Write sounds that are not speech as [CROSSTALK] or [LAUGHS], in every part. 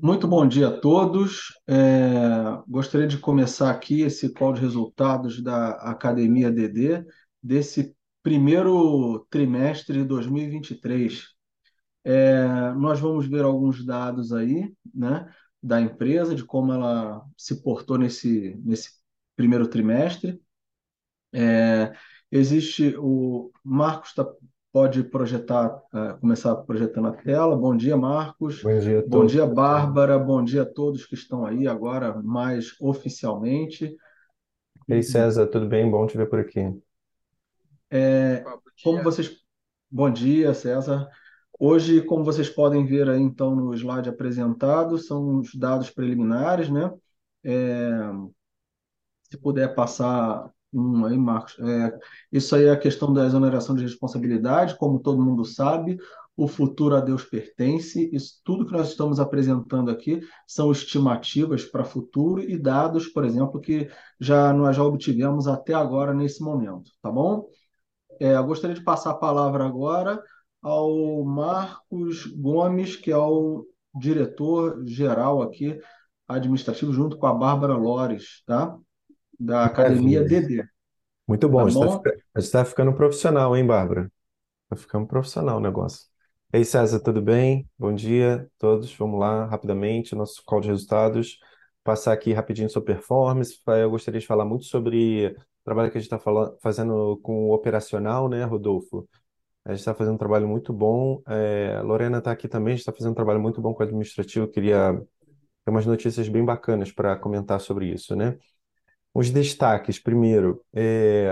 Muito bom dia a todos. É, gostaria de começar aqui esse call de resultados da Academia DD desse primeiro trimestre de 2023. É, nós vamos ver alguns dados aí, né, da empresa, de como ela se portou nesse, nesse primeiro trimestre. É, existe o Marcos tá, pode projetar, é, começar projetando a tela. Bom dia, Marcos. Bom dia a Bom dia. Bárbara. Bom dia a todos que estão aí agora mais oficialmente. Ei, César, tudo bem? Bom te ver por aqui. É, como vocês, bom dia, César. Hoje, como vocês podem ver aí, então, no slide apresentado, são os dados preliminares, né? É, Se puder passar um aí, Marcos. É, isso aí é a questão da exoneração de responsabilidade, como todo mundo sabe, o futuro a Deus pertence. Isso tudo que nós estamos apresentando aqui são estimativas para futuro e dados, por exemplo, que já nós já obtivemos até agora nesse momento, tá bom? É, eu gostaria de passar a palavra agora ao Marcos Gomes, que é o diretor-geral aqui administrativo, junto com a Bárbara Lores, tá? Da Academia Maravilha. DD, Muito bom. tá A gente bom? está ficando profissional, hein, Bárbara? Está ficando profissional o negócio. Ei, César, tudo bem? Bom dia a todos. Vamos lá, rapidamente, nosso call de resultados. Passar aqui rapidinho sobre performance. Eu gostaria de falar muito sobre o trabalho que a gente está fazendo com o operacional, né, Rodolfo? A gente está fazendo um trabalho muito bom. É, a Lorena está aqui também, a gente está fazendo um trabalho muito bom com o administrativo. Eu queria ter umas notícias bem bacanas para comentar sobre isso, né? Os destaques, primeiro, é,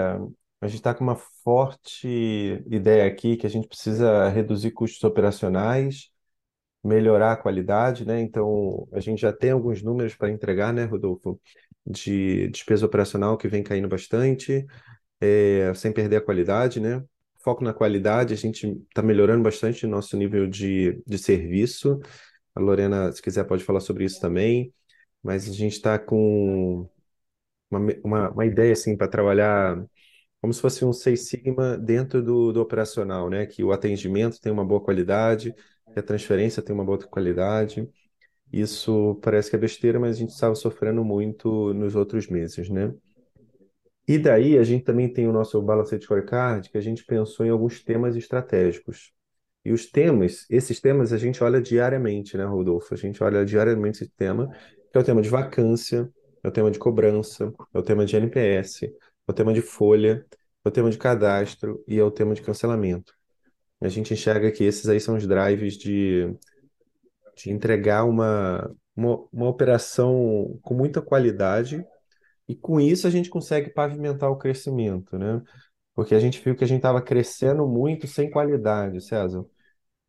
a gente está com uma forte ideia aqui que a gente precisa reduzir custos operacionais, melhorar a qualidade, né? Então, a gente já tem alguns números para entregar, né, Rodolfo, de despesa operacional que vem caindo bastante, é, sem perder a qualidade, né? Foco na qualidade, a gente está melhorando bastante o nosso nível de, de serviço. A Lorena, se quiser, pode falar sobre isso também, mas a gente está com uma, uma, uma ideia assim para trabalhar como se fosse um Seis Sigma dentro do, do operacional, né? Que o atendimento tem uma boa qualidade, que a transferência tem uma boa qualidade. Isso parece que é besteira, mas a gente estava sofrendo muito nos outros meses, né? E daí a gente também tem o nosso Balanced Scorecard, que a gente pensou em alguns temas estratégicos. E os temas, esses temas a gente olha diariamente, né, Rodolfo? A gente olha diariamente esse tema, que é o tema de vacância, é o tema de cobrança, é o tema de NPS, é o tema de folha, é o tema de cadastro e é o tema de cancelamento. A gente enxerga que esses aí são os drives de, de entregar uma, uma, uma operação com muita qualidade e com isso a gente consegue pavimentar o crescimento, né? Porque a gente viu que a gente estava crescendo muito sem qualidade, César.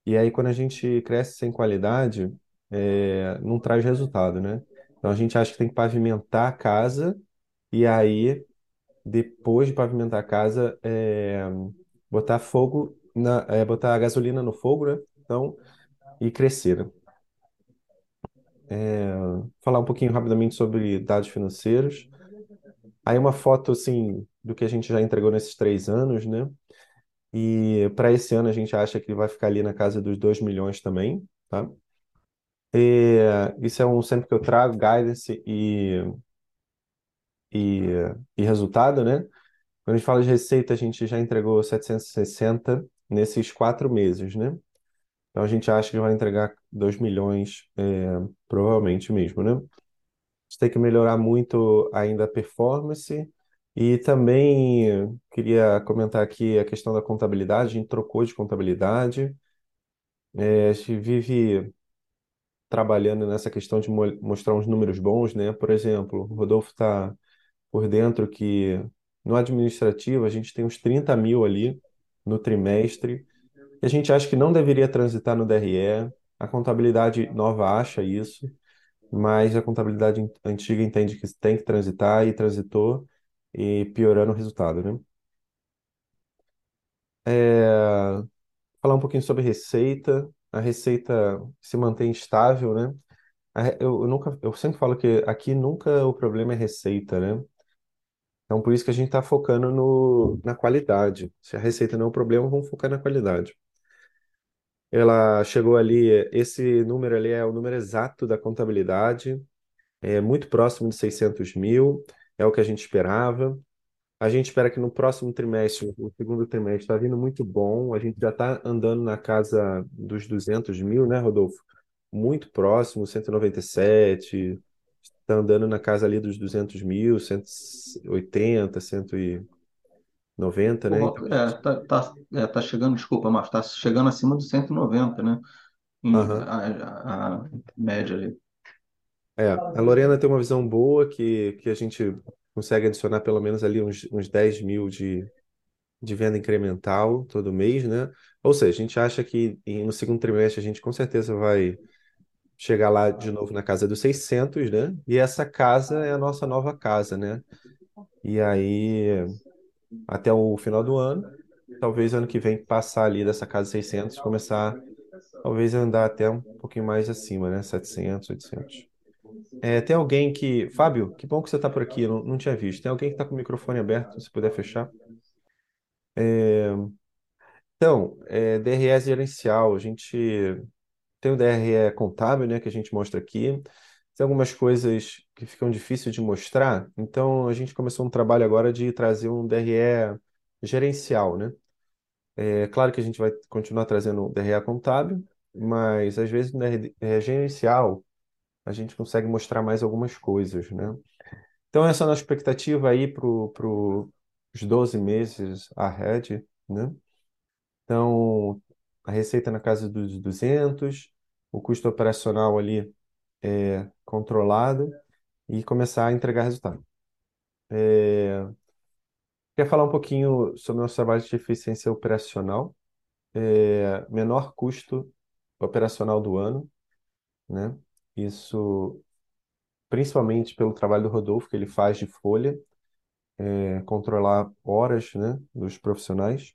E aí, quando a gente cresce sem qualidade, é, não traz resultado, né? Então, a gente acha que tem que pavimentar a casa e aí, depois de pavimentar a casa, é, botar fogo, na, é, botar a gasolina no fogo, né? Então, e crescer. né? É, falar um pouquinho rapidamente sobre dados financeiros. Aí, uma foto, assim, do que a gente já entregou nesses três anos, né? E para esse ano a gente acha que vai ficar ali na casa dos 2 milhões também, tá? E, isso é um sempre que eu trago, guidance e, e, e resultado, né? Quando a gente fala de receita, a gente já entregou 760 nesses quatro meses, né? Então a gente acha que vai entregar 2 milhões, é, provavelmente mesmo, né? A gente tem que melhorar muito ainda a performance. E também queria comentar aqui a questão da contabilidade, a gente trocou de contabilidade. É, a gente vive trabalhando nessa questão de mo- mostrar uns números bons, né? Por exemplo, o Rodolfo está por dentro que no administrativo a gente tem uns 30 mil ali no trimestre, a gente acha que não deveria transitar no DRE, a contabilidade nova acha isso, mas a contabilidade an- antiga entende que tem que transitar e transitou, e piorando o resultado, né? É, falar um pouquinho sobre receita. A receita se mantém estável, né? Eu, eu nunca, eu sempre falo que aqui nunca o problema é receita, né? Então, por isso que a gente está focando no, na qualidade. Se a receita não é o problema, vamos focar na qualidade. Ela chegou ali, esse número ali é o número exato da contabilidade, é muito próximo de 600 mil, é o que a gente esperava. A gente espera que no próximo trimestre, o segundo trimestre, está vindo muito bom. A gente já está andando na casa dos 200 mil, né, Rodolfo? Muito próximo, 197, está andando na casa ali dos 200 mil, 180, 190, né? Então, É, tá, tá, é, tá chegando, desculpa, mas tá chegando acima dos 190, né? Em, a, a- a média ali. É, a Lorena tem uma visão boa que, que a gente consegue adicionar pelo menos ali uns, uns 10 mil de, de venda incremental todo mês, né? Ou seja, a gente acha que no segundo trimestre a gente com certeza vai chegar lá de novo na casa dos 600, né? E essa casa é a nossa nova casa, né? E aí, até o final do ano, talvez ano que vem passar ali dessa casa 600, começar talvez andar até um pouquinho mais acima, né? 700, 800. É, tem alguém que... Fábio, que bom que você está por aqui, não, não tinha visto. Tem alguém que está com o microfone aberto, se puder fechar. Então, é, DRE gerencial, a gente tem o DRE contábil, né, que a gente mostra aqui. Tem algumas coisas que ficam difíceis de mostrar, então a gente começou um trabalho agora de trazer um DRE gerencial, né? É claro que a gente vai continuar trazendo o DRE contábil, mas às vezes no DRE gerencial a gente consegue mostrar mais algumas coisas, né? Então essa é a nossa expectativa aí para os 12 meses ahead, né? Então, a receita na casa dos 200, o custo operacional ali é controlado e começar a entregar resultado. É, Quer falar um pouquinho sobre nosso trabalho de eficiência operacional? É, menor custo operacional do ano, né? Isso principalmente pelo trabalho do Rodolfo, que ele faz de folha, é, controlar horas, né, dos profissionais.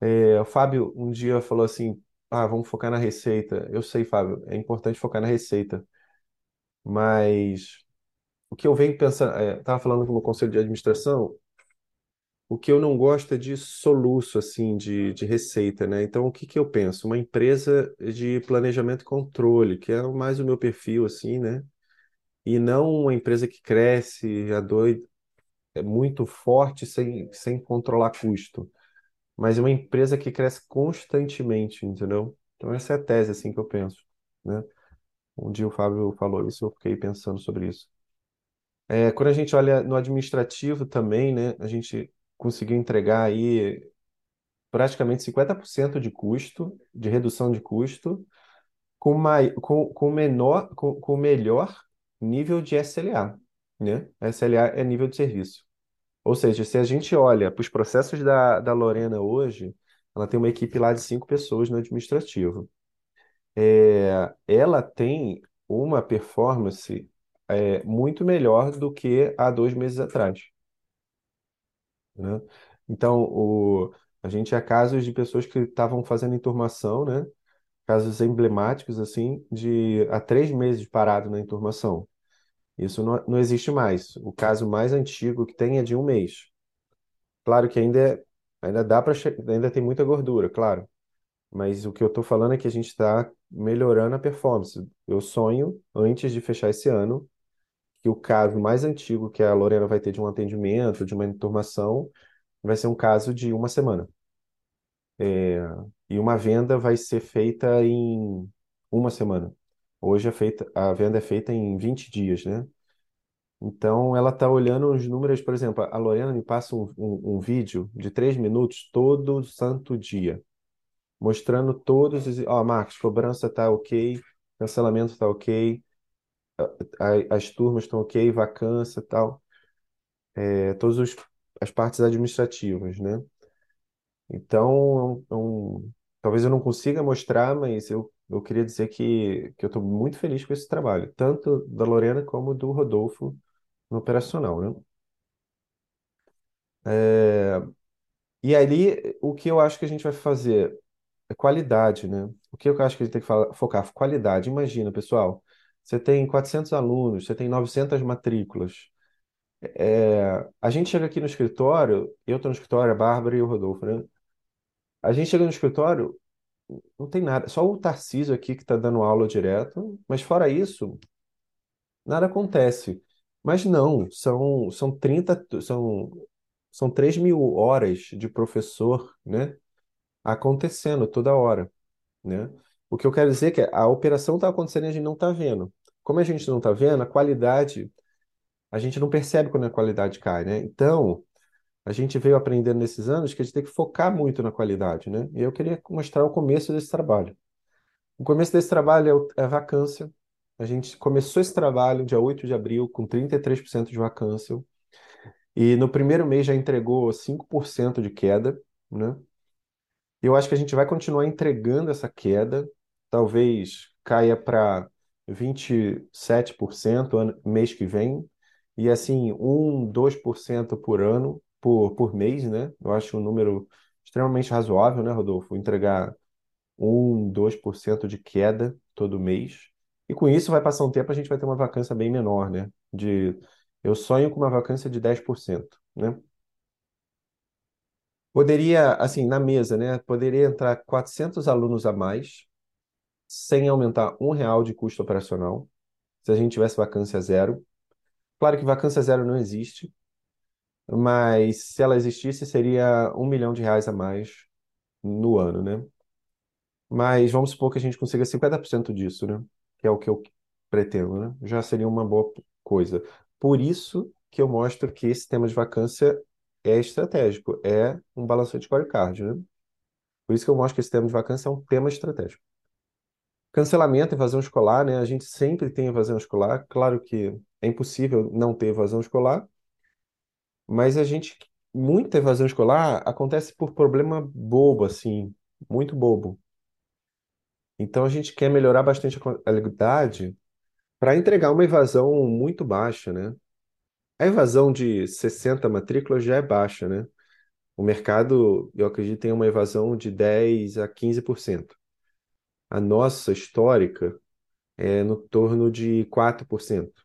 É, o Fábio um dia falou assim: Ah, vamos focar na receita. Eu sei, Fábio, é importante focar na receita, mas o que eu venho pensando, é, estava falando com o conselho de administração, o que eu não gosto é de soluço, assim, de, de receita, né? Então, o que que eu penso? Uma empresa de planejamento e controle, que é mais o meu perfil, assim, né? E não uma empresa que cresce a doido, é muito forte sem, sem controlar custo, mas uma empresa que cresce constantemente, entendeu? Então, essa é a tese, assim, que eu penso, né? Um dia o Fábio falou isso, eu fiquei pensando sobre isso. É, quando a gente olha no administrativo também, né, a gente conseguiu entregar aí praticamente 50% de custo, de redução de custo, com, mai, com, com, menor, com, com melhor nível de SLA, né? SLA é nível de serviço. Ou seja, se a gente olha para os processos da, da Lorena hoje, ela tem uma equipe lá de cinco pessoas no administrativo. É, ela tem uma performance é, muito melhor do que há dois meses atrás, né? Então, o, a gente tinha casos de pessoas que estavam fazendo enturmação, né? Casos emblemáticos, assim, de há três meses parado na enturmação. Isso não, não existe mais. O caso mais antigo que tem é de um mês. Claro que ainda, é- ainda dá para, ainda tem muita gordura, claro. Mas o que eu estou falando é que a gente está melhorando a performance. Eu sonho, antes de fechar esse ano, que o caso mais antigo que a Lorena vai ter de um atendimento, de uma enturmação, vai ser um caso de uma semana. É, e uma venda vai ser feita em uma semana. Hoje é feita, a venda é feita em 20 dias, né? Então ela está olhando os números, por exemplo, a Lorena me passa um, um, um vídeo de três minutos todo santo dia, mostrando todos os. Ó, Marcos, cobrança tá ok, cancelamento tá ok, as turmas estão ok, vacância tal, é, todas os- as partes administrativas, né? Então, é um- é um- talvez eu não consiga mostrar, mas eu, eu queria dizer que, que eu estou muito feliz com esse trabalho, tanto da Lorena como do Rodolfo no operacional, né? É, e ali, o que eu acho que a gente vai fazer é qualidade, né? O que eu acho que a gente tem que focar? Qualidade. Imagina, pessoal, você tem 400 alunos, você tem 900 matrículas. É, a gente chega aqui no escritório, eu estou no escritório, a Bárbara e o Rodolfo, né? A gente chega no escritório, não tem nada. Só o Tarcísio aqui que está dando aula direto, mas fora isso, nada acontece. Mas não, são, são 30, são, são 3 mil horas de professor, né, acontecendo toda hora, né? O que eu quero dizer é que a operação está acontecendo e a gente não está vendo. Como a gente não está vendo, a qualidade, a gente não percebe quando a qualidade cai, né? Então, a gente veio aprendendo nesses anos que a gente tem que focar muito na qualidade, né? E eu queria mostrar o começo desse trabalho. O começo desse trabalho é é a vacância. A gente começou esse trabalho dia 8 de abril com 33% de vacância. E no primeiro mês já entregou 5% de queda, né? Eu acho que a gente vai continuar entregando essa queda, talvez caia para 27% ano- mês que vem, e assim, 1, 2% por ano, por, por mês, né? Eu acho um número extremamente razoável, né, Rodolfo? Entregar 1, 2% de queda todo mês. E com isso vai passar um tempo, a gente vai ter uma vacância bem menor, né? De, eu sonho com uma vacância de 10%, né? Poderia, assim, na mesa, né? Poderia entrar 400 alunos a mais, sem aumentar um real de custo operacional, se a gente tivesse vacância zero. Claro que vacância zero não existe, mas se ela existisse, seria um milhão de reais a mais no ano, né? Mas vamos supor que a gente consiga 50% disso, né? Que é o que eu pretendo, né? Já seria uma boa coisa. Por isso que eu mostro que esse tema de vacância é estratégico, é um balanço de scorecard, né? Por isso que eu mostro que esse tema de vacância é um tema estratégico. Cancelamento, evasão escolar, né? A gente sempre tem evasão escolar. Claro que é impossível não ter evasão escolar, mas a gente, muita evasão escolar acontece por problema bobo, assim, muito bobo. Então a gente quer melhorar bastante a qualidade para entregar uma evasão muito baixa, né? A evasão de 60 matrículas já é baixa, né? O mercado, eu acredito, tem uma evasão de 10 a 15%. A nossa histórica é no torno de 4%.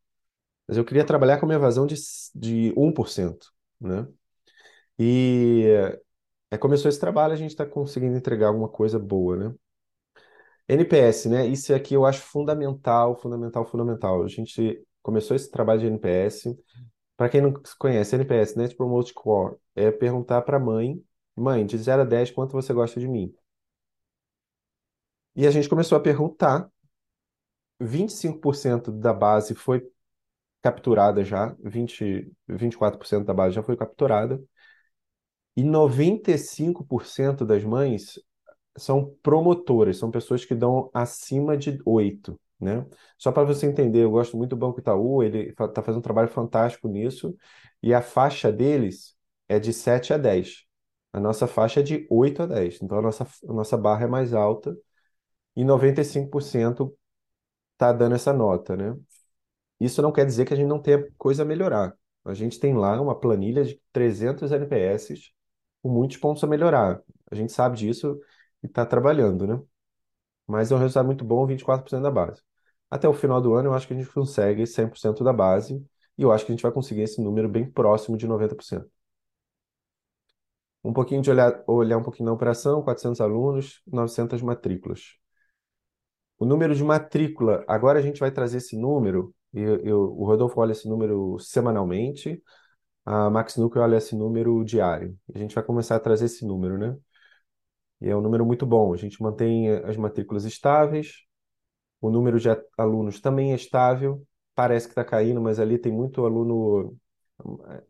Mas eu queria trabalhar com uma evasão de, de 1%, né? E é, começou esse trabalho, a gente está conseguindo entregar alguma coisa boa, né? NPS, né? Isso aqui eu acho fundamental, fundamental, fundamental. A gente começou esse trabalho de NPS. Para quem não conhece, NPS, Net Promote Score, é perguntar para a mãe, mãe, de 0 a 10, quanto você gosta de mim? E a gente começou a perguntar, 25% da base foi capturada já, 20, 24% da base já foi capturada, e 95% das mães são promotoras, são pessoas que dão acima de 8, né? Só para você entender, eu gosto muito do Banco Itaú, ele está fazendo um trabalho fantástico nisso, e a faixa deles é de 7 a 10. A nossa faixa é de 8 a 10, então a nossa, a nossa barra é mais alta, e 95% está dando essa nota, né? Isso não quer dizer que a gente não tenha coisa a melhorar. A gente tem lá uma planilha de 300 NPS com muitos pontos a melhorar. A gente sabe disso e está trabalhando, né? Mas é um resultado muito bom, 24% da base. Até o final do ano, eu acho que a gente consegue 100% da base e eu acho que a gente vai conseguir esse número bem próximo de 90%. Um pouquinho de olhar, olhar um pouquinho na operação, 400 alunos, 900 matrículas. O número de matrícula, agora a gente vai trazer esse número, eu, eu, o Rodolfo olha esse número semanalmente, a Max Núcleo olha esse número diário. A gente vai começar a trazer esse número, né? E é um número muito bom. A gente mantém as matrículas estáveis, o número de alunos também é estável, parece que está caindo, mas ali tem muito aluno.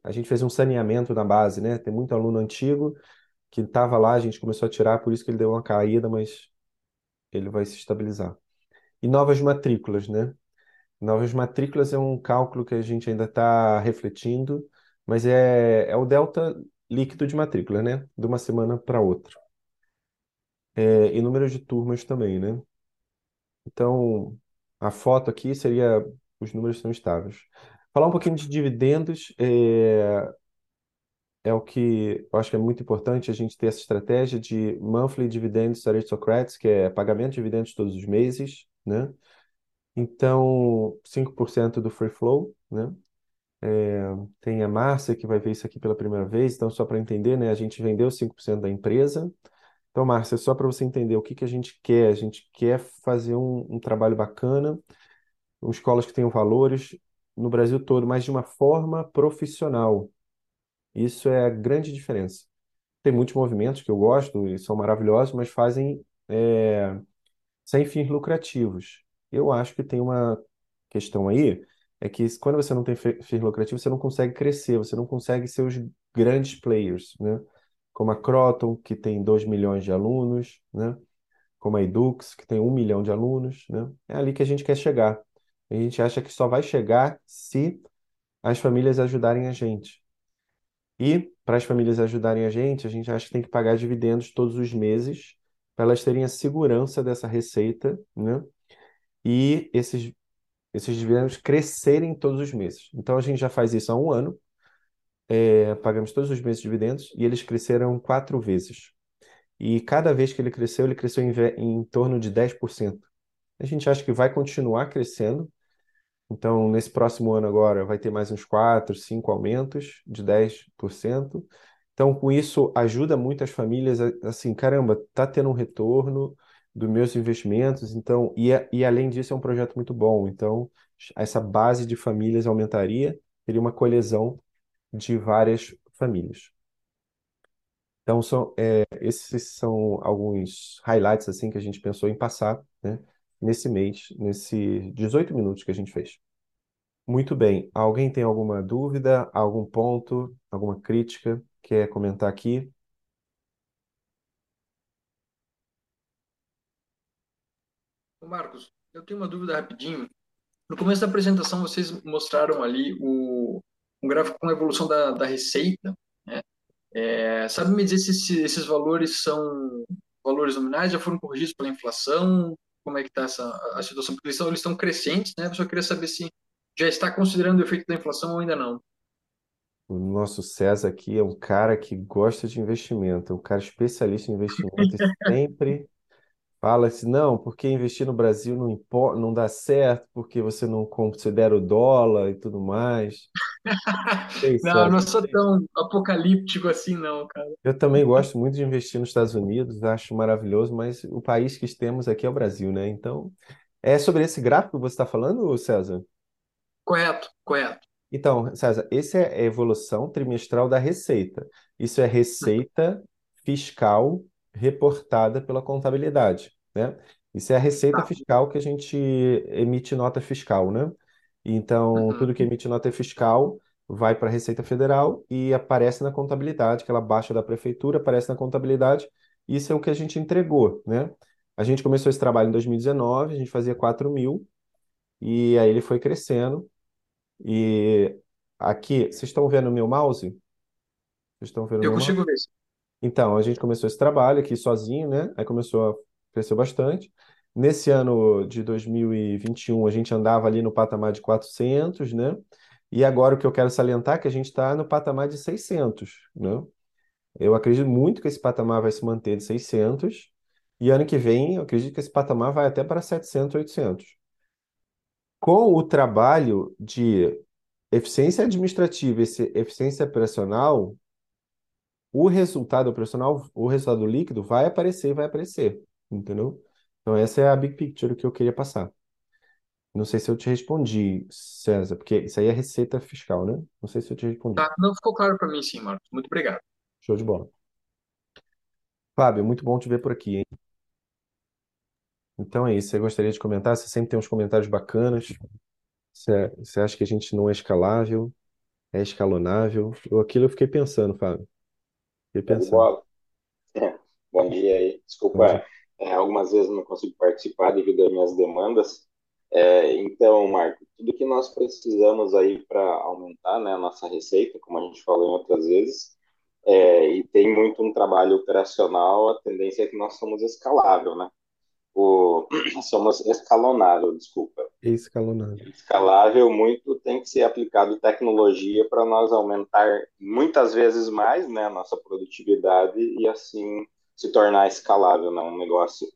A gente fez um saneamento na base, né? Tem muito aluno antigo que estava lá, a gente começou a tirar, por isso que ele deu uma caída, mas ele vai se estabilizar. E novas matrículas, né? Novas matrículas é um cálculo que a gente ainda está refletindo, mas é, é o delta líquido de matrícula, né? De uma semana para outra. É, e número de turmas também, né? Então, a foto aqui seria os números são estáveis. Falar um pouquinho de dividendos é, é o que eu acho que é muito importante a gente ter essa estratégia de monthly dividends aristocrats, que é pagamento de dividendos todos os meses, né? Então, 5% do free flow, né? É, tem a Márcia que vai ver isso aqui pela primeira vez, então só para entender, né? A gente vendeu 5% da empresa Então, Márcia, só para você entender o que que a gente quer, a gente quer fazer um, um trabalho bacana, escolas que tenham valores no Brasil todo, mas de uma forma profissional. Isso é a grande diferença. Tem muitos movimentos que eu gosto e são maravilhosos, mas fazem é, sem fins lucrativos. Eu acho que tem uma questão aí, é que quando você não tem fins lucrativos, você não consegue crescer, você não consegue ser os grandes players, né? Como a Croton, que tem 2 milhões de alunos, né? Como a Edux, que tem um milhão de alunos, né? É ali que a gente quer chegar. A gente acha que só vai chegar se as famílias ajudarem a gente. E para as famílias ajudarem a gente, a gente acha que tem que pagar dividendos todos os meses para elas terem a segurança dessa receita, né? E esses, esses dividendos crescerem todos os meses. Então a gente já faz isso há um ano, é, pagamos todos os meses dividendos e eles cresceram quatro vezes. E cada vez que ele cresceu, ele cresceu em, em torno de 10%. A gente acha que vai continuar crescendo, Então, nesse próximo ano agora, vai ter mais uns 4, 5 aumentos de 10%. Então, com isso, ajuda muito as famílias, a- assim, caramba, tá tendo um retorno dos meus investimentos, então, e, a- e além disso, é um projeto muito bom. Então, essa base de famílias aumentaria, teria uma colisão de várias famílias. Então, são, é, esses são alguns highlights, assim, que a gente pensou em passar, né, nesse mês, nesse 18 minutos que a gente fez. Muito bem. Alguém tem alguma dúvida, algum ponto, alguma crítica? Quer comentar aqui? Marcos, eu tenho uma dúvida rapidinho. No começo da apresentação, vocês mostraram ali o, um gráfico com a evolução da, da receita. né? É, sabe me dizer se esse- esses valores são valores nominais, já foram corrigidos pela inflação? Como é que está essa a situação? Porque eles estão, eles estão crescentes, né? Eu só queria saber se já está considerando o efeito da inflação ou ainda não. O nosso César aqui é um cara que gosta de investimento, é um cara especialista em investimento e [LAUGHS] sempre fala assim, não, porque investir no Brasil não importa, não dá certo, porque você não considera o dólar e tudo mais. Não, não sou tão apocalíptico assim, não, cara. eu também gosto muito de investir nos Estados Unidos, acho maravilhoso, mas o país que temos aqui é o Brasil, né? Então, é sobre esse gráfico que você está falando, César? Correto, correto. Então, César, esse é a evolução trimestral da receita. Isso é receita fiscal reportada pela contabilidade, né? Isso é a receita Tá. fiscal que a gente emite nota fiscal, né? Então, Uhum. tudo que emite nota fiscal vai para a Receita Federal e aparece na contabilidade, que ela baixa da prefeitura, aparece na contabilidade. Isso é o que a gente entregou, né? A gente começou esse trabalho em 2019, a gente fazia 4 mil, e aí ele foi crescendo. E aqui, vocês estão vendo o meu mouse? Vocês estão vendo o Eu meu mouse? consigo ver. sim. Então, a gente começou esse trabalho aqui sozinho, né? Aí começou a crescer bastante. Nesse ano de 2021, a gente andava ali no patamar de 400, né? E agora o que eu quero salientar é que a gente está no patamar de 600, né? Eu acredito muito que esse patamar vai se manter de 600. E ano que vem, eu acredito que esse patamar vai até para 700, 800. Com o trabalho de eficiência administrativa e eficiência operacional, o resultado operacional, o resultado líquido vai aparecer vai aparecer, entendeu? Então essa é a big picture que eu queria passar. Não sei se eu te respondi, César, porque isso aí é receita fiscal, né? Não sei se eu te respondi. Tá, não ficou claro para mim, sim, Marcos. Muito obrigado. Show de bola. Fábio, muito bom te ver por aqui, hein? Então é isso. Você gostaria de comentar? Você sempre tem uns comentários bacanas. Você, você acha que a gente não é escalável, é escalonável? Eu, aquilo eu fiquei pensando, Fábio. Fiquei Show de pensando. bola. Bom dia aí. Bom Desculpa, dia. É, algumas vezes não consigo participar devido às minhas demandas. É, então, Marco, tudo que nós precisamos aí para aumentar, né, a nossa receita, como a gente falou em outras vezes, é, e tem muito um trabalho operacional, a tendência é que nós somos escalável, né? O, [CLEARS THROAT] somos escalonável, desculpa. Escalonável. escalável, muito tem que ser aplicado tecnologia para nós aumentar muitas vezes mais né, a nossa produtividade e assim se tornar escalável, né, um negócio.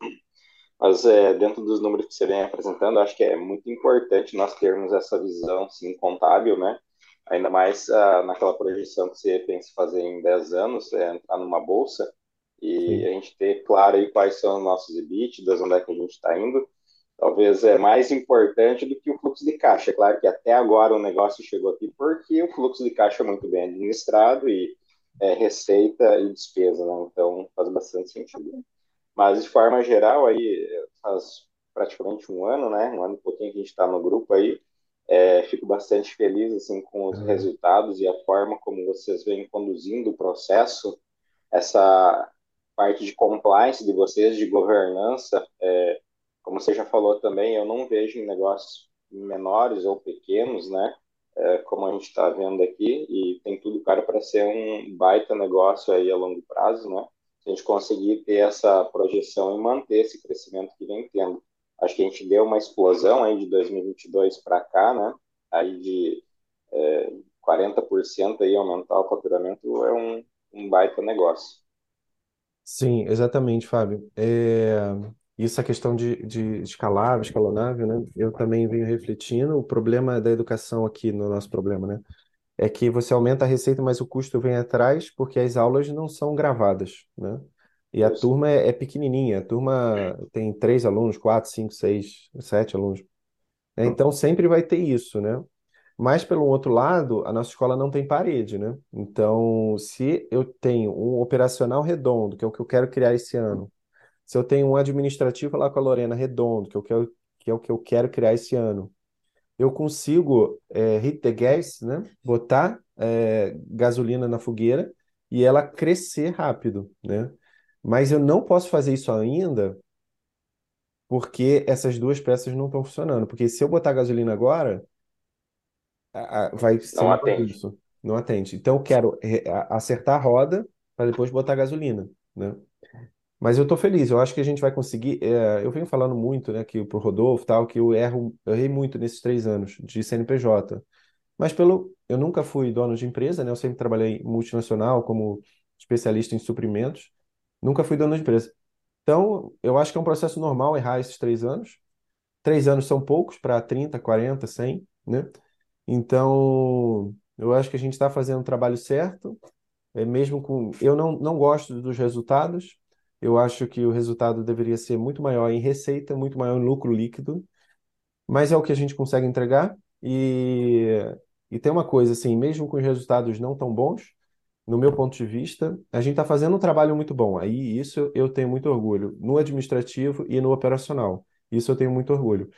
Mas é, dentro dos números que você vem apresentando, acho que é muito importante nós termos essa visão sim, contábil, né? Ainda mais ah, naquela projeção que você pensa em fazer em 10 anos, é, entrar numa bolsa. e a gente ter claro aí quais são os nossos EBITDAs, onde é que a gente está indo, talvez é mais importante do que o fluxo de caixa. É claro que até agora o negócio chegou aqui porque o fluxo de caixa é muito bem administrado e é, receita e despesa, né? Então faz bastante sentido. Mas de forma geral aí faz praticamente um ano, né? Um ano e pouquinho que a gente está no grupo aí. É, fico bastante feliz assim com os É. resultados e a forma como vocês vêm conduzindo o processo, essa parte de compliance de vocês, de governança, é, como você já falou também, eu não vejo em negócios menores ou pequenos, né? É, como a gente está vendo aqui, e tem tudo cara para ser um baita negócio aí a longo prazo, né? Se a gente conseguir ter essa projeção e manter esse crescimento que vem tendo. Acho que a gente deu uma explosão aí de 2022 para cá, né? Aí de é, 40% aí aumentar o faturamento é um, um baita negócio. Sim, exatamente, Fábio. É, isso é questão de, de escalável, escalonável, né? Eu também venho refletindo. O problema da educação aqui, no nosso problema, né? É que você aumenta a receita, mas o custo vem atrás porque as aulas não são gravadas, né? E a Isso. turma é, é pequenininha. A turma tem três alunos, quatro, cinco, seis, sete alunos. né? Então sempre vai ter isso, né? Mas, pelo outro lado, a nossa escola não tem parede, né? Então, se eu tenho um operacional redondo, que é o que eu quero criar esse ano, se eu tenho um administrativo lá com a Lorena redondo, que, eu quero, que é o que eu quero criar esse ano, eu consigo é, hit the gas, né? Botar é, gasolina na fogueira e ela crescer rápido, né? Mas eu não posso fazer isso ainda porque essas duas peças não estão funcionando. Porque se eu botar gasolina agora vai ser Não atende. bagunça. Não atende. Então, eu quero a- acertar a roda para depois botar gasolina, né? Mas eu tô feliz. Eu acho que a gente vai conseguir. é, eu venho falando muito, né, que pro Rodolfo tal, que eu erro, eu errei muito nesses três anos de CNPJ. Mas pelo, eu nunca fui dono de empresa, né? Eu sempre trabalhei multinacional como especialista em suprimentos. Nunca fui dono de empresa. Então, eu acho que é um processo normal errar esses três anos. Três anos são poucos para 30, 40, 100, né? Então, eu acho que a gente está fazendo o trabalho certo, é mesmo com. Eu não, não gosto dos resultados, eu acho que o resultado deveria ser muito maior em receita, muito maior em lucro líquido, mas é o que a gente consegue entregar. E, e tem uma coisa assim, mesmo com os resultados não tão bons, no meu ponto de vista, a gente está fazendo um trabalho muito bom. Aí isso eu tenho muito orgulho, no administrativo e no operacional. Isso eu tenho muito orgulho.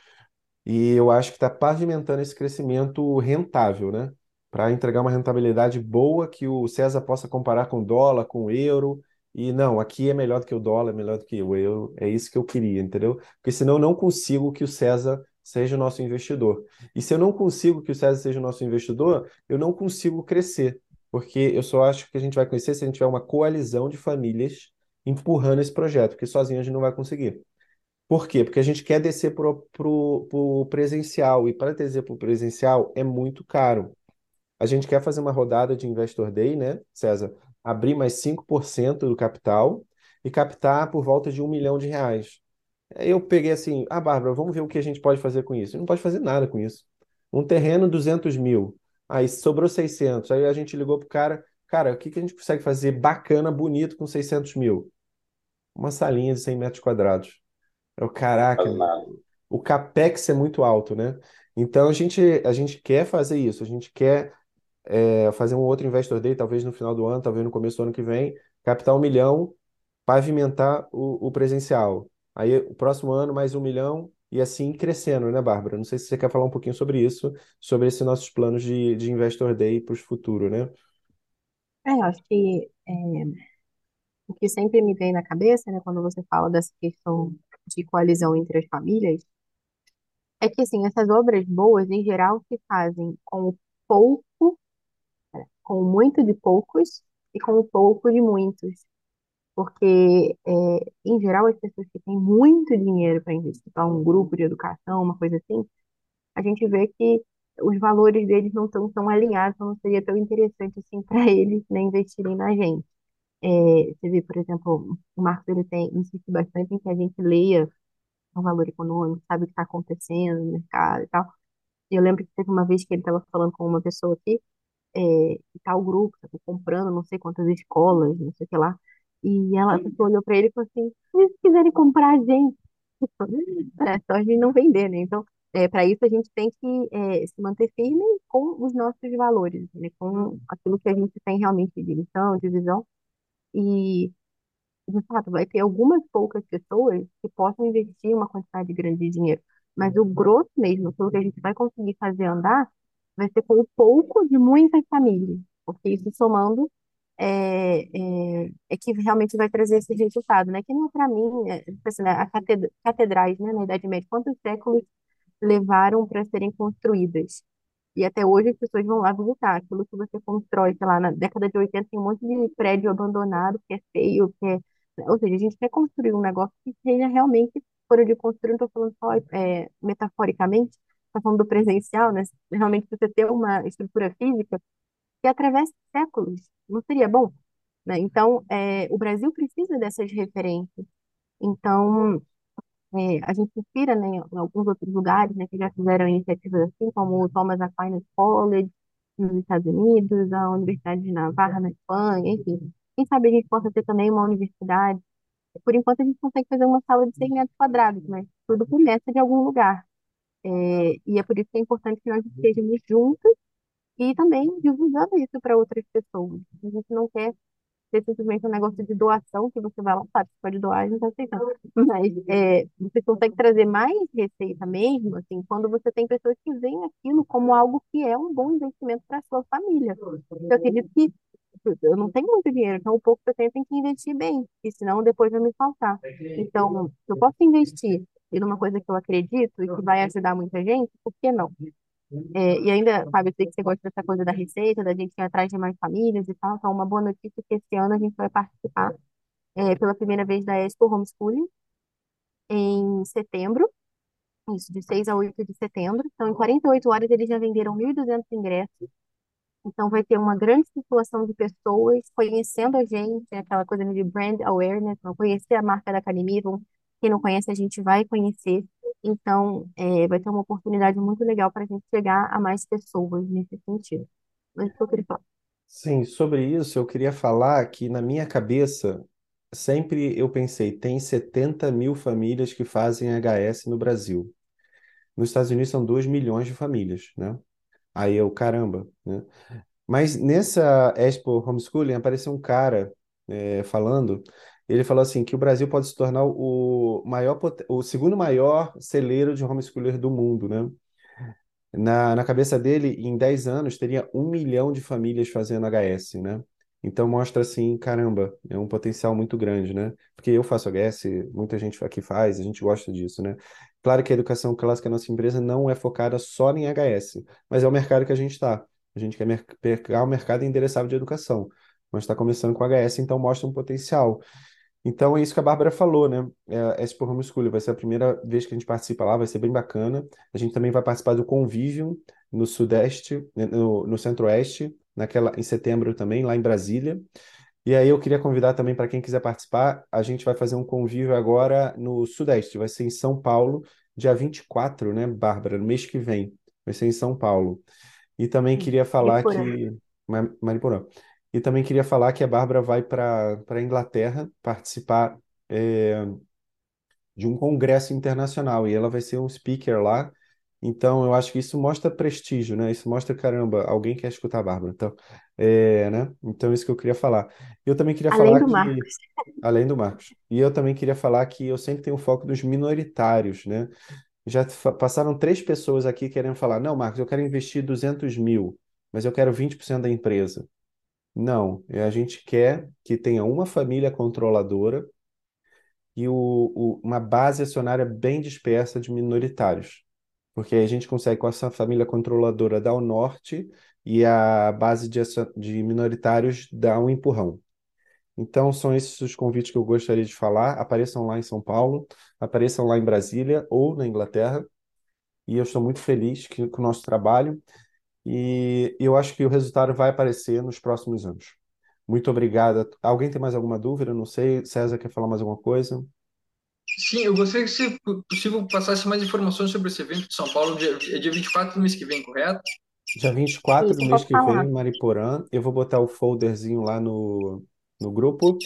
E eu acho que está pavimentando esse crescimento rentável, né? Para entregar uma rentabilidade boa que o César possa comparar com dólar, com euro. E não, aqui é melhor do que o dólar, é melhor do que o euro. É isso que eu queria, entendeu? Porque senão eu não consigo que o César seja o nosso investidor. E se eu não consigo que o César seja o nosso investidor, eu não consigo crescer. Porque eu só acho que a gente vai crescer se a gente tiver uma coalizão de famílias empurrando esse projeto, porque sozinho a gente não vai conseguir. Por quê? Porque a gente quer descer para o presencial, e para descer para o presencial é muito caro. A gente quer fazer uma rodada de Investor Day, né, César? Abrir mais 5% do capital e captar por volta de um milhão de reais. Aí eu peguei assim, ah, Bárbara, vamos ver o que a gente pode fazer com isso. Não pode fazer nada com isso. Um terreno, 200 mil. Aí sobrou 600. Aí a gente ligou pro cara, cara, o que que a gente consegue fazer bacana, bonito com 600 mil? Uma salinha de 100 metros quadrados. Eu, caraca, o capex é muito alto, né? Então a gente, a gente quer fazer isso, a gente quer é, fazer um outro Investor Day, talvez no final do ano, talvez no começo do ano que vem, captar um milhão, pavimentar o, o presencial. Aí o próximo ano mais um milhão e assim crescendo, né, Bárbara? Não sei se você quer falar um pouquinho sobre isso, sobre esses nossos planos de, de Investor Day para o futuro, né? É, eu acho que é, o que sempre me vem na cabeça, né, quando você fala dessa questão de coalizão entre as famílias, é que, assim, essas obras boas, em geral, se fazem com o pouco, com muito de poucos e com pouco de muitos. Porque, é, em geral, as pessoas que têm muito dinheiro para investir para um grupo de educação, uma coisa assim, a gente vê que os valores deles não estão tão alinhados, então não seria tão interessante assim [LAUGHS] para eles né, investirem na gente. É, você vê, por exemplo, o Marcos ele tem insiste bastante em que a gente leia o valor econômico, sabe o que está acontecendo no mercado e tal. E eu lembro que teve uma vez que ele estava falando com uma pessoa aqui, é, tal grupo, estava comprando não sei quantas escolas, não sei o que lá. E ela, a pessoa olhou para ele e falou assim, se eles quiserem comprar a gente, [LAUGHS] é só a gente não vender, né? Então, é, para isso a gente tem que é, se manter firme com os nossos valores, né? Com aquilo que a gente tem realmente de missão, de visão. E, de fato, vai ter algumas poucas pessoas que possam investir uma quantidade grande de dinheiro. Mas o grosso mesmo, aquilo que a gente vai conseguir fazer andar, vai ser com o pouco de muitas famílias. Porque isso somando é, é, é que realmente vai trazer esse resultado, né? Que não é para mim, é, tipo assim, né, a catedra- catedrais, né, na Idade Média, quantos séculos levaram para serem construídas? E até hoje as pessoas vão lá visitar. Aquilo que você constrói, sei lá, na década de 80 tem um monte de prédio abandonado, que é feio, que é... Ou seja, a gente quer construir um negócio que seja realmente, eu digo construir, não estou falando só é, metaforicamente, estou falando do presencial, né? Realmente você ter uma estrutura física que atravessa séculos. Não seria bom? Né? Então, é, o Brasil precisa dessas referências. Então, é, a gente se inspira, né, em alguns outros lugares, né, que já fizeram iniciativas assim, como o Thomas Aquinas College nos Estados Unidos, a Universidade de Navarra na Espanha, enfim. Quem sabe a gente possa ter também uma universidade. Por enquanto, a gente consegue fazer uma sala de 100 metros quadrados, mas tudo começa de algum lugar. É, e é por isso que é importante que nós estejamos juntos e também divulgando isso para outras pessoas. A gente não quer ser simplesmente um negócio de doação, que você vai lá, sabe, você pode doar, a gente está aceitando. Mas é, você consegue trazer mais receita mesmo, assim, quando você tem pessoas que veem aquilo como algo que é um bom investimento para a sua família. Eu acredito que eu não tenho muito dinheiro, então o pouco que eu tenho tem que investir bem, porque senão depois vai me faltar. Então, eu posso investir em uma coisa que eu acredito e que vai ajudar muita gente, por que não? É, e ainda, Fábio, eu sei que você gosta dessa coisa da receita, da gente ir atrás de mais famílias e tal. Então, uma boa notícia é que esse ano a gente vai participar é, pela primeira vez da Expo Homeschooling em setembro, isso, de 6 a 8 de setembro. Então, em 48 horas, eles já venderam 1.200 ingressos. Então, vai ter uma grande circulação de pessoas conhecendo a gente, aquela coisa de brand awareness, vão conhecer a marca da academia, vão, quem não conhece, a gente vai conhecer. Então, é, vai ter uma oportunidade muito legal para a gente chegar a mais pessoas nesse sentido. Mas eu queria falar? Sim, sobre isso eu queria falar que na minha cabeça sempre eu pensei, tem 70 mil famílias que fazem HS no Brasil. Nos Estados Unidos são 2 milhões de famílias, né? Aí eu, caramba, né? Mas nessa Expo Homeschooling apareceu um cara é, falando, ele falou assim que o Brasil pode se tornar o maior, o segundo maior celeiro de homeschooler do mundo, né? Na, na cabeça dele, em 10 anos, teria um milhão de famílias fazendo HS, né? Então mostra assim, caramba, é um potencial muito grande, né? Porque eu faço HS, muita gente aqui faz, a gente gosta disso, né? Claro que a educação clássica, a nossa empresa, não é focada só em HS, mas é o mercado que a gente está. A gente quer pegar o mercado endereçável de educação, mas está começando com HS, então mostra um potencial. Então é isso que a Bárbara falou, né? É, Expo Homeschooling vai ser a primeira vez que a gente participa lá, vai ser bem bacana. A gente também vai participar do Convívio no Sudeste, né, no, no Centro-Oeste, naquela, em setembro também, lá em Brasília. E aí eu queria convidar também para quem quiser participar, a gente vai fazer um convívio agora no Sudeste, vai ser em São Paulo, dia 24, né, Bárbara, no mês que vem, vai ser em São Paulo. E também queria falar Mariporã. que. Ma- Mariporã. E também queria falar que a Bárbara vai para para a Inglaterra participar é, de um congresso internacional e ela vai ser um speaker lá. Então, eu acho que isso mostra prestígio, né? Isso mostra, caramba, alguém quer escutar a Bárbara. Então, é, né? Então, isso que eu queria falar. Eu também queria Além falar do que, Marcos. além do Marcos, e eu também queria falar que eu sempre tenho foco nos minoritários, né? Já passaram três pessoas aqui querendo falar, não, Marcos, eu quero investir 200 mil, mas eu quero 20% da empresa. Não, é, a gente quer que tenha uma família controladora e o, o- uma base acionária bem dispersa de minoritários. Porque aí a gente consegue, com essa família controladora, dar o norte e a base de, de minoritários dar um empurrão. Então, são esses os convites que eu gostaria de falar. Apareçam lá em São Paulo, apareçam lá em Brasília ou na Inglaterra. E eu estou muito feliz que- com o nosso trabalho. E eu acho que o resultado vai aparecer nos próximos anos. Muito obrigado. Alguém tem mais alguma dúvida? Não sei. César quer falar mais alguma coisa? Sim, eu gostaria que, se possível, passasse mais informações sobre esse evento de São Paulo, dia, é dia 24 do mês que vem, correto? Dia 24 do mês que vem, falar. Mariporã. Eu vou botar o folderzinho lá no, no grupo.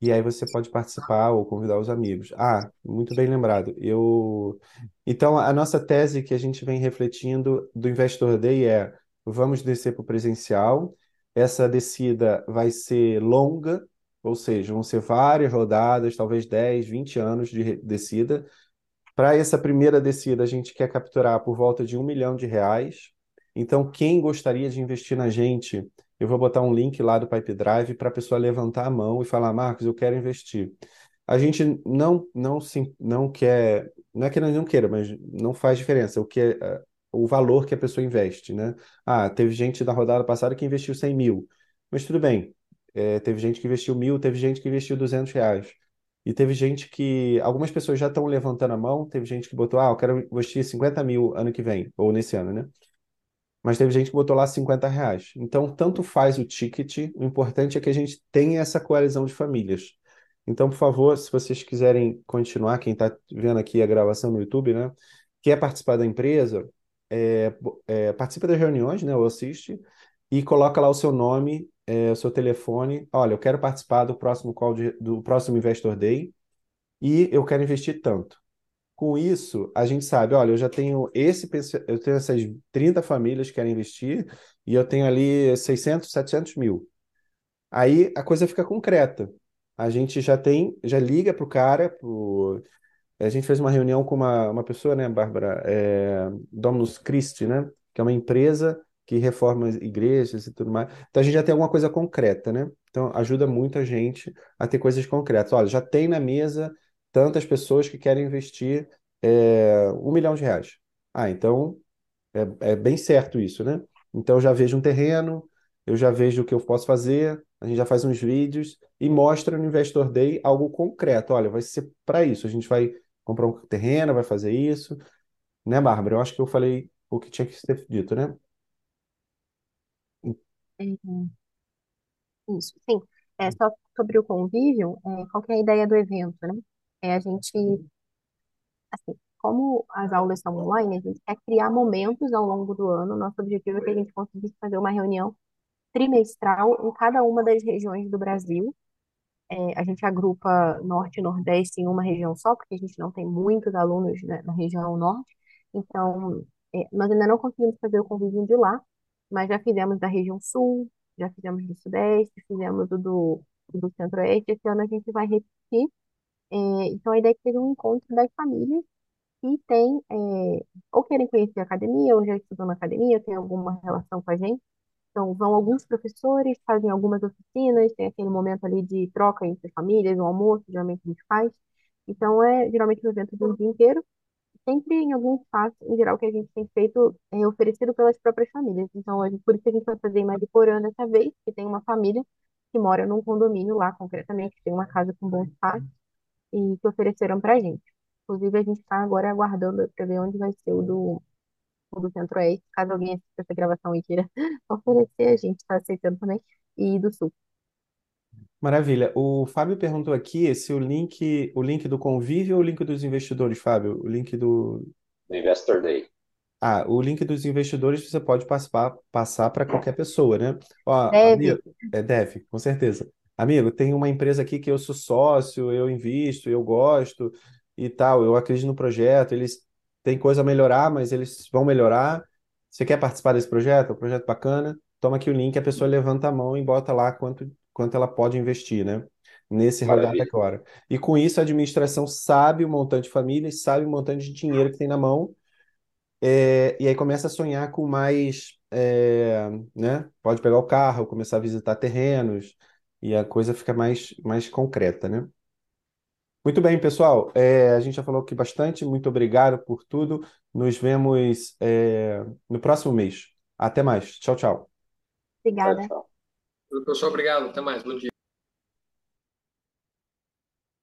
e aí você pode participar ou convidar os amigos. Ah, muito bem lembrado. Eu então a nossa tese que a gente vem refletindo do Investor Day é: vamos descer para o presencial. Essa descida vai ser longa, ou seja, vão ser várias rodadas, talvez 10, 20 anos de descida. Para essa primeira descida, a gente quer capturar por volta de um milhão de reais. Então, quem gostaria de investir na gente, eu vou botar um link lá do Pipe Drive para a pessoa levantar a mão e falar, Marcos, eu quero investir. A gente não não se, não quer, não é que não queira, mas não faz diferença o que é, é, o valor que a pessoa investe, né? Ah, teve gente da rodada passada que investiu 100 mil, mas tudo bem. É, teve gente que investiu mil, teve gente que investiu 200 reais. E teve gente que. Algumas pessoas já estão levantando a mão, teve gente que botou, ah, eu quero investir 50 mil ano que vem, ou nesse ano, né? Mas teve gente que botou lá 50 reais. Então, tanto faz o ticket, o importante é que a gente tenha essa coalizão de famílias. Então, por favor, se vocês quiserem continuar, quem está vendo aqui a gravação no YouTube, né? Quer participar da empresa, é, é, participa das reuniões, né? Ou assiste, e coloca lá o seu nome, é, o seu telefone. Olha, eu quero participar do próximo call de, do próximo Investor Day e eu quero investir tanto. Com isso, a gente sabe, olha, eu já tenho esse, eu tenho essas 30 famílias que querem investir e eu tenho ali 600, 700 mil. Aí a coisa fica concreta. A gente já tem, já liga para o cara, pro... a gente fez uma reunião com uma, uma pessoa, né, Bárbara, é, Dominus Christi, né, que é uma empresa que reforma igrejas e tudo mais. Então a gente já tem alguma coisa concreta, né? Então ajuda muito a gente a ter coisas concretas. Olha, já tem na mesa tantas pessoas que querem investir é, um milhão de reais. Ah, então é, é bem certo isso, né? Então eu já vejo um terreno, eu já vejo o que eu posso fazer, a gente já faz uns vídeos e mostra no Investor Day algo concreto. Olha, vai ser para isso, a gente vai comprar um terreno, vai fazer isso. Né, Bárbara? Eu acho que eu falei o que tinha que ser dito, né? É, isso, sim. É só sobre o convívio, é, qual que é a ideia do evento, né? É a gente, assim, como as aulas são online, a gente quer criar momentos ao longo do ano. Nosso objetivo é que a gente conseguisse fazer uma reunião trimestral em cada uma das regiões do Brasil. É, a gente agrupa Norte e Nordeste em uma região só, porque a gente não tem muitos alunos né, na região Norte. Então, é, nós ainda não conseguimos fazer o convívio de lá, mas já fizemos da região Sul, já fizemos do Sudeste, fizemos do, do, do Centro-Oeste. Esse ano a gente vai repetir. É, então, a ideia é que seja um encontro das famílias que têm, é, ou querem conhecer a academia, ou já estudam na academia, tem alguma relação com a gente. Então, vão alguns professores, fazem algumas oficinas, tem aquele momento ali de troca entre famílias, um almoço, geralmente a gente faz. Então, é geralmente um evento de um dia inteiro, sempre em algum espaço, em geral, que a gente tem feito, é oferecido pelas próprias famílias. Então, a gente, por isso que a gente vai fazer em Mariporã dessa vez, que tem uma família que mora num condomínio lá, concretamente, tem uma casa com bom espaço, e que ofereceram pra gente. Inclusive, a gente está agora aguardando para ver onde vai ser o do do Centro-Oeste, caso alguém assista essa gravação e queira [LAUGHS] oferecer, a gente está aceitando também, e do Sul. Maravilha. O Fábio perguntou aqui se o link, o link do convívio ou o link dos investidores, Fábio? O link do. Do Investor Day. Ah, o link dos investidores você pode passar, passar para qualquer pessoa, né? Ó, deve. Amigo, é, deve, com certeza. Amigo, tem uma empresa aqui que eu sou sócio, eu invisto, eu gosto e tal, eu acredito no projeto, eles tem coisa a melhorar, mas eles vão melhorar. Você quer participar desse projeto? É um projeto bacana. Toma aqui o link, a pessoa levanta a mão e bota lá quanto, quanto ela pode investir, né? Nesse Rodada agora. E com isso, a administração sabe o montante de família, sabe o montante de dinheiro que tem na mão, é, e aí começa a sonhar com mais, é, né? Pode pegar o carro, começar a visitar terrenos, e a coisa fica mais, mais concreta, né? Muito bem, pessoal. É, a gente já falou aqui bastante. Muito obrigado por tudo. Nos vemos, é, no próximo mês. Até mais. Tchau, tchau. Obrigada. Pessoal, obrigado. Até mais. Bom dia.